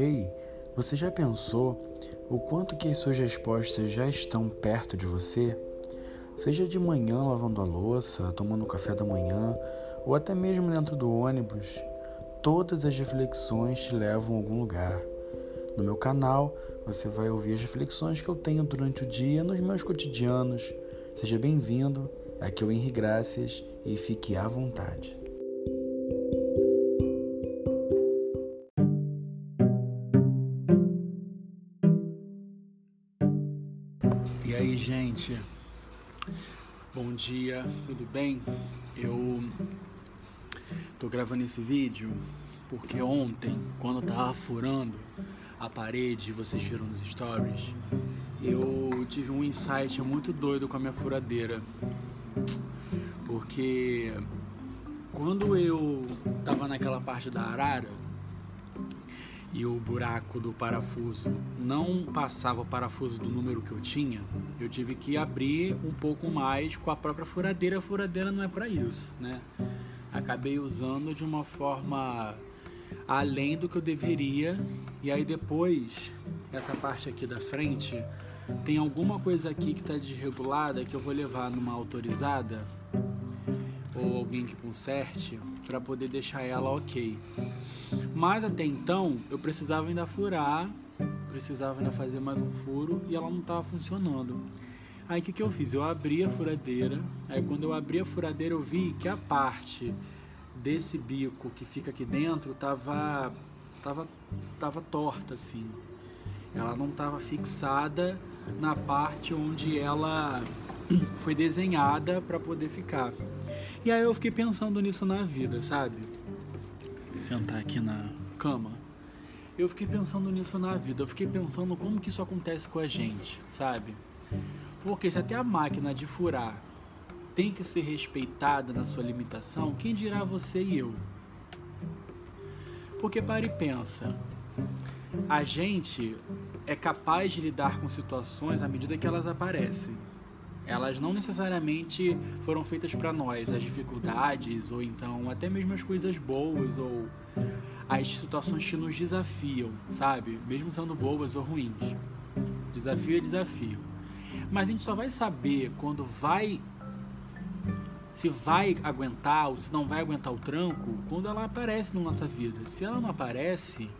Ei, você já pensou o quanto que as suas respostas já estão perto de você? Seja de manhã lavando a louça, tomando café da manhã ou até mesmo dentro do ônibus, todas as reflexões te levam a algum lugar. No meu canal, você vai ouvir as reflexões que eu tenho durante o dia nos meus cotidianos. Seja bem-vindo, aqui é o Henri Graças e fique à vontade. Dia, tudo bem? Eu tô gravando esse vídeo porque ontem, quando eu tava furando a parede, vocês viram nos stories, eu tive um insight muito doido com a minha furadeira. Porque quando eu tava naquela parte da arara, e o buraco do parafuso não passava o parafuso do número que eu tinha, eu tive que abrir um pouco mais com a própria furadeira. A furadeira não é para isso, né? Acabei usando de uma forma além do que eu deveria. E aí depois, essa parte aqui da frente, tem alguma coisa aqui que está desregulada que eu vou levar numa autorizada ou alguém que conserte para poder deixar ela ok. Mas até então eu precisava ainda furar, precisava ainda fazer mais um furo e ela não estava funcionando. Aí o que, que eu fiz? Eu abri a furadeira, aí quando eu abri a furadeira eu vi que a parte desse bico que fica aqui dentro tava, tava, tava torta assim. Ela não estava fixada na parte onde ela foi desenhada para poder ficar. E aí eu fiquei pensando nisso na vida, sabe? Sentar aqui na cama. Eu fiquei pensando nisso na vida. Eu fiquei pensando como que isso acontece com a gente, sabe? Porque se até a máquina de furar tem que ser respeitada na sua limitação, quem dirá você e eu? Porque pare e pensa. A gente é capaz de lidar com situações à medida que elas aparecem elas não necessariamente foram feitas para nós, as dificuldades ou então até mesmo as coisas boas ou as situações que nos desafiam, sabe? Mesmo sendo boas ou ruins. Desafio é desafio. Mas a gente só vai saber quando vai se vai aguentar ou se não vai aguentar o tranco quando ela aparece na nossa vida. Se ela não aparece,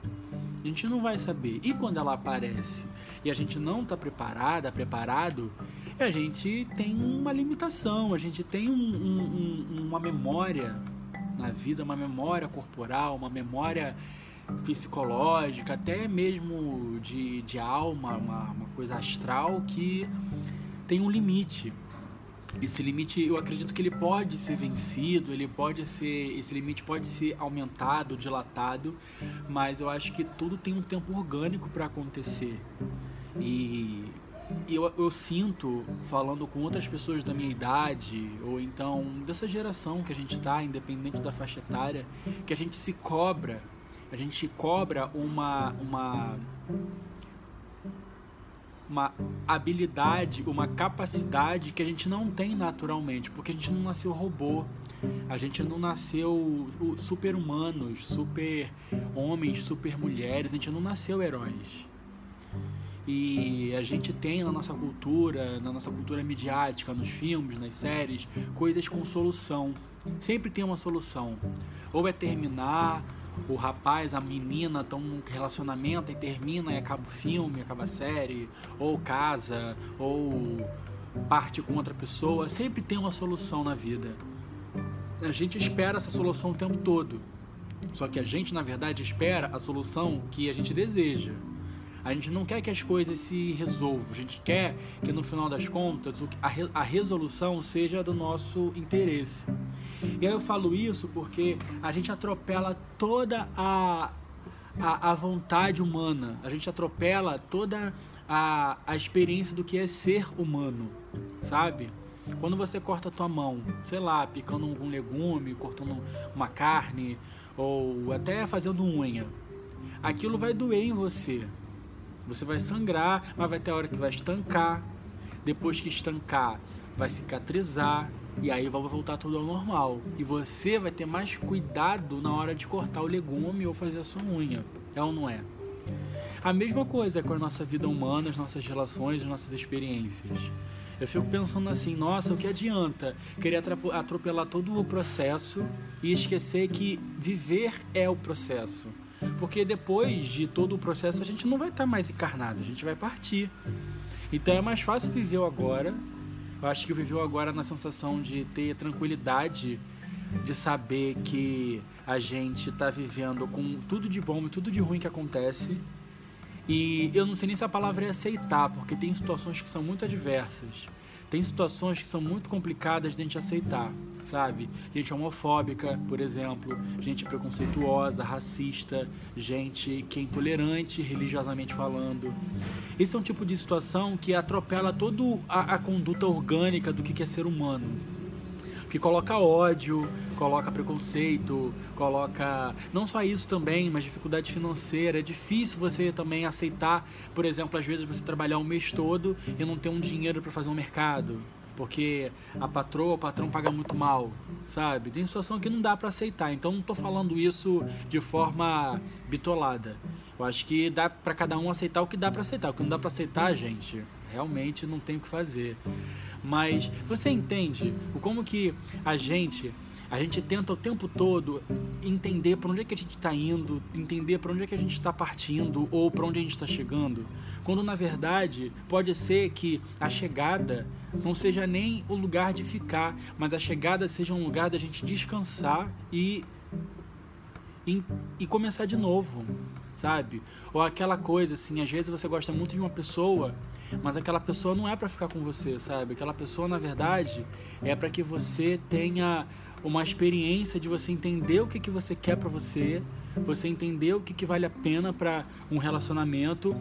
a gente não vai saber. E quando ela aparece e a gente não está preparada, preparado, a gente tem uma limitação, a gente tem um, um, uma memória na vida, uma memória corporal, uma memória psicológica, até mesmo de, de alma, uma, uma coisa astral que tem um limite. Esse limite, eu acredito que ele pode ser vencido, ele pode ser, esse limite pode ser aumentado, dilatado, mas eu acho que tudo tem um tempo orgânico para acontecer. E eu, eu sinto, falando com outras pessoas da minha idade, ou então dessa geração que a gente está, independente da faixa etária, que a gente se cobra, a gente cobra uma, uma, uma habilidade, uma capacidade que a gente não tem naturalmente, porque a gente não nasceu robô, a gente não nasceu super humanos, super homens, super mulheres, a gente não nasceu heróis. E a gente tem na nossa cultura, na nossa cultura midiática, nos filmes, nas séries, coisas com solução. Sempre tem uma solução. Ou é terminar, o rapaz, a menina estão num relacionamento e termina e acaba o filme, acaba a série, ou casa, ou parte com outra pessoa. Sempre tem uma solução na vida. A gente espera essa solução o tempo todo. Só que a gente, na verdade, espera a solução que a gente deseja. A gente não quer que as coisas se resolvam, a gente quer que no final das contas a resolução seja do nosso interesse. E aí eu falo isso porque a gente atropela toda a, a, a vontade humana, a gente atropela toda a, a experiência do que é ser humano, sabe? Quando você corta a tua mão, sei lá, picando um legume, cortando uma carne, ou até fazendo unha, aquilo vai doer em você. Você vai sangrar, mas vai ter hora que vai estancar. Depois que estancar, vai cicatrizar e aí vai voltar tudo ao normal. E você vai ter mais cuidado na hora de cortar o legume ou fazer a sua unha. É ou não é? A mesma coisa com a nossa vida humana, as nossas relações, as nossas experiências. Eu fico pensando assim, nossa, o que adianta querer atropelar todo o processo e esquecer que viver é o processo. Porque depois de todo o processo a gente não vai estar mais encarnado, a gente vai partir. Então é mais fácil viver o agora. Eu acho que viver o agora na sensação de ter tranquilidade, de saber que a gente está vivendo com tudo de bom e tudo de ruim que acontece e eu não sei nem se a palavra é aceitar, porque tem situações que são muito adversas. Tem situações que são muito complicadas de a gente aceitar, sabe? Gente homofóbica, por exemplo, gente preconceituosa, racista, gente que é intolerante religiosamente falando. Esse é um tipo de situação que atropela toda a, a conduta orgânica do que é ser humano que coloca ódio, coloca preconceito, coloca não só isso também, mas dificuldade financeira. É difícil você também aceitar, por exemplo, às vezes você trabalhar um mês todo e não ter um dinheiro para fazer um mercado, porque a patroa, o patrão paga muito mal, sabe? Tem situação que não dá para aceitar. Então não estou falando isso de forma bitolada. Eu acho que dá para cada um aceitar o que dá para aceitar. O que não dá para aceitar, gente, realmente não tem o que fazer. Mas você entende o como que a gente a gente tenta o tempo todo entender para onde é que a gente está indo, entender para onde é que a gente está partindo ou para onde a gente está chegando, quando na verdade pode ser que a chegada não seja nem o lugar de ficar, mas a chegada seja um lugar da gente descansar e, e, e começar de novo, sabe? Ou aquela coisa assim, às vezes você gosta muito de uma pessoa, mas aquela pessoa não é para ficar com você, sabe? Aquela pessoa, na verdade, é para que você tenha uma experiência de você entender o que, que você quer para você, você entender o que, que vale a pena para um relacionamento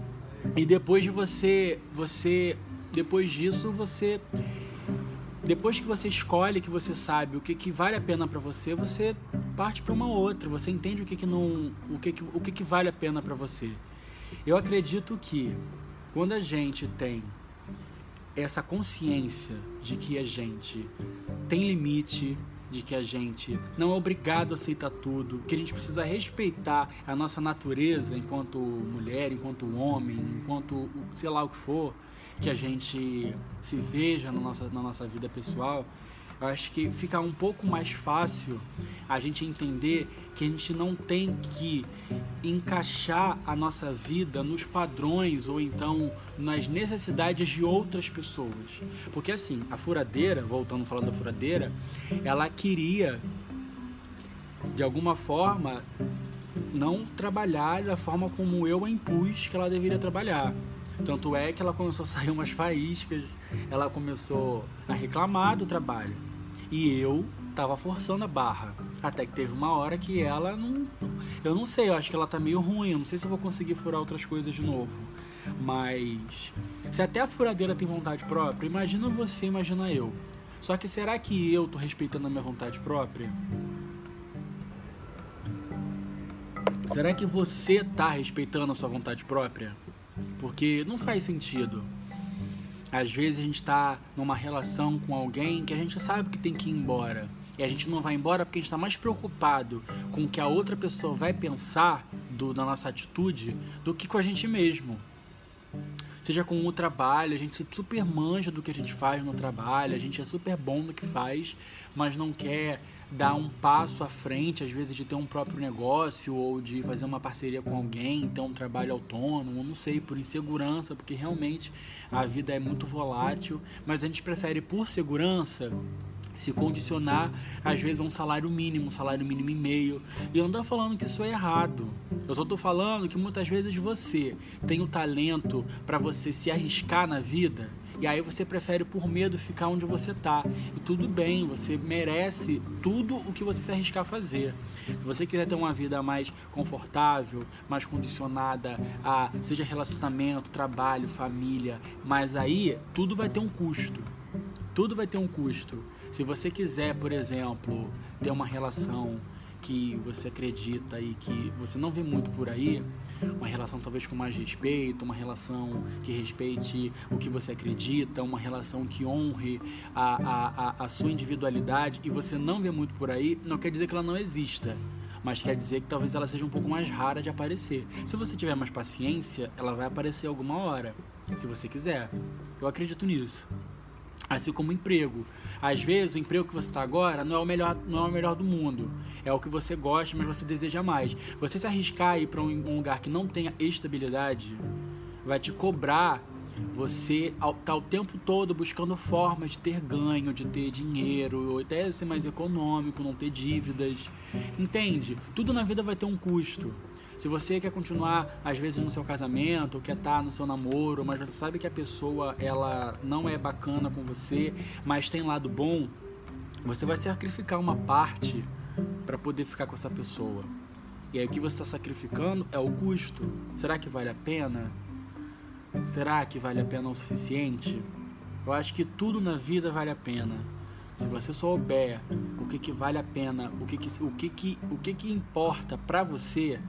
e depois de você, você, depois disso você depois que você escolhe, que você sabe o que, que vale a pena para você, você parte para uma outra. Você entende o que, que não, o que, que, o que, que vale a pena para você. Eu acredito que quando a gente tem essa consciência de que a gente tem limite, de que a gente não é obrigado a aceitar tudo, que a gente precisa respeitar a nossa natureza enquanto mulher, enquanto homem, enquanto sei lá o que for, que a gente se veja na nossa, na nossa vida pessoal, eu acho que fica um pouco mais fácil a gente entender que a gente não tem que encaixar a nossa vida nos padrões ou então nas necessidades de outras pessoas. Porque assim, a furadeira, voltando falando da furadeira, ela queria de alguma forma não trabalhar da forma como eu a impus que ela deveria trabalhar. Tanto é que ela começou a sair umas faíscas, ela começou a reclamar do trabalho. E eu tava forçando a barra. Até que teve uma hora que ela não. Eu não sei, eu acho que ela tá meio ruim. Eu não sei se eu vou conseguir furar outras coisas de novo. Mas. Se até a furadeira tem vontade própria, imagina você, imagina eu. Só que será que eu tô respeitando a minha vontade própria? Será que você tá respeitando a sua vontade própria? Porque não faz sentido. Às vezes a gente está numa relação com alguém que a gente sabe que tem que ir embora. E a gente não vai embora porque a gente está mais preocupado com o que a outra pessoa vai pensar do, da nossa atitude do que com a gente mesmo. Seja com o trabalho, a gente super manja do que a gente faz no trabalho, a gente é super bom no que faz, mas não quer dar um passo à frente, às vezes de ter um próprio negócio ou de fazer uma parceria com alguém, ter um trabalho autônomo, não sei, por insegurança, porque realmente a vida é muito volátil, mas a gente prefere por segurança se condicionar às vezes a um salário mínimo, um salário mínimo e meio. E eu não estou falando que isso é errado. Eu só estou falando que muitas vezes você tem o talento para você se arriscar na vida e aí você prefere por medo ficar onde você tá. E tudo bem, você merece tudo o que você se arriscar a fazer. Se você quiser ter uma vida mais confortável, mais condicionada a seja relacionamento, trabalho, família, mas aí tudo vai ter um custo. Tudo vai ter um custo. Se você quiser, por exemplo, ter uma relação que você acredita e que você não vê muito por aí, uma relação talvez com mais respeito, uma relação que respeite o que você acredita, uma relação que honre a, a, a, sua individualidade e você não vê muito por aí, não quer dizer que ela não exista. mas quer dizer que talvez ela seja um pouco mais rara de aparecer. Se você tiver mais paciência, ela vai aparecer alguma hora, se você quiser. Eu acredito nisso. Assim como emprego. Às vezes o emprego que você está agora não é o melhor, não é o melhor do mundo. É o que você gosta, mas você deseja mais. Você se arriscar a ir para um lugar que não tenha estabilidade, vai te cobrar você tá o tempo todo buscando formas de ter ganho, de ter dinheiro, ou até ser mais econômico, não ter dívidas. Entende? Tudo na vida vai ter um custo. Se você quer continuar, às vezes, no seu casamento, quer estar tá no seu namoro, mas você sabe que a pessoa ela não é bacana com você, mas tem lado bom, você vai sacrificar uma parte para poder ficar com essa pessoa. E aí o que você está sacrificando é o custo. Será que vale a pena? Será que vale a pena o suficiente? Eu acho que tudo na vida vale a pena. Se você souber o que, que vale a pena, o que, que, o que, que, o que, que importa para você,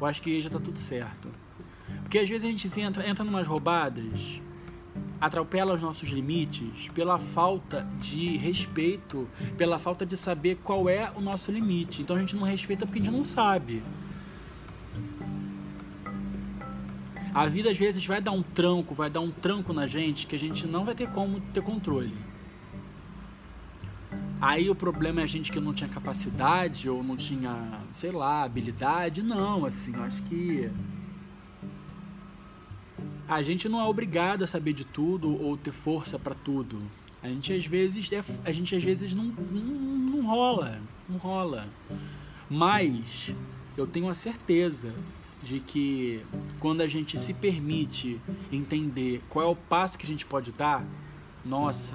eu acho que já tá tudo certo. Porque às vezes a gente entra, entra numas roubadas, atropela os nossos limites pela falta de respeito, pela falta de saber qual é o nosso limite. Então a gente não respeita porque a gente não sabe. A vida às vezes vai dar um tranco, vai dar um tranco na gente que a gente não vai ter como ter controle. Aí o problema é a gente que não tinha capacidade ou não tinha, sei lá, habilidade. Não, assim, eu acho que a gente não é obrigado a saber de tudo ou ter força para tudo. A gente às vezes é, a gente às vezes não, não, não rola, não rola. Mas eu tenho a certeza de que quando a gente se permite entender qual é o passo que a gente pode dar, nossa,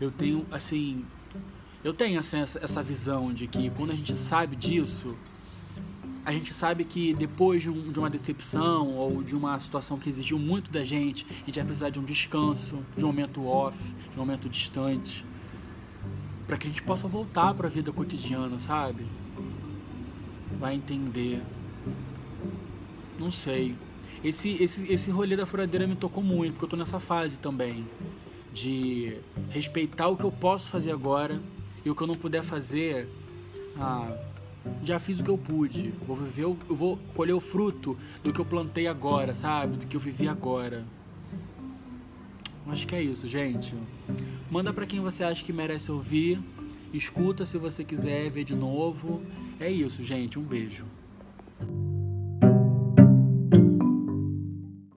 eu tenho assim, eu tenho essa, essa visão de que quando a gente sabe disso, a gente sabe que depois de, um, de, uma decepção ou de uma situação que exigiu muito da gente, a gente vai precisar de um descanso, de um momento off, de um momento distante, para que a gente possa voltar para a vida cotidiana, sabe? Vai entender não sei. Esse, esse, esse rolê da furadeira me tocou muito, porque eu tô nessa fase também. De respeitar o que eu posso fazer agora e o que eu não puder fazer. Ah, já fiz o que eu pude. Vou viver, eu vou colher o fruto do que eu plantei agora, sabe? Do que eu vivi agora. Acho que é isso, gente. Manda para quem você acha que merece ouvir. Escuta se você quiser ver de novo. É isso, gente. Um beijo.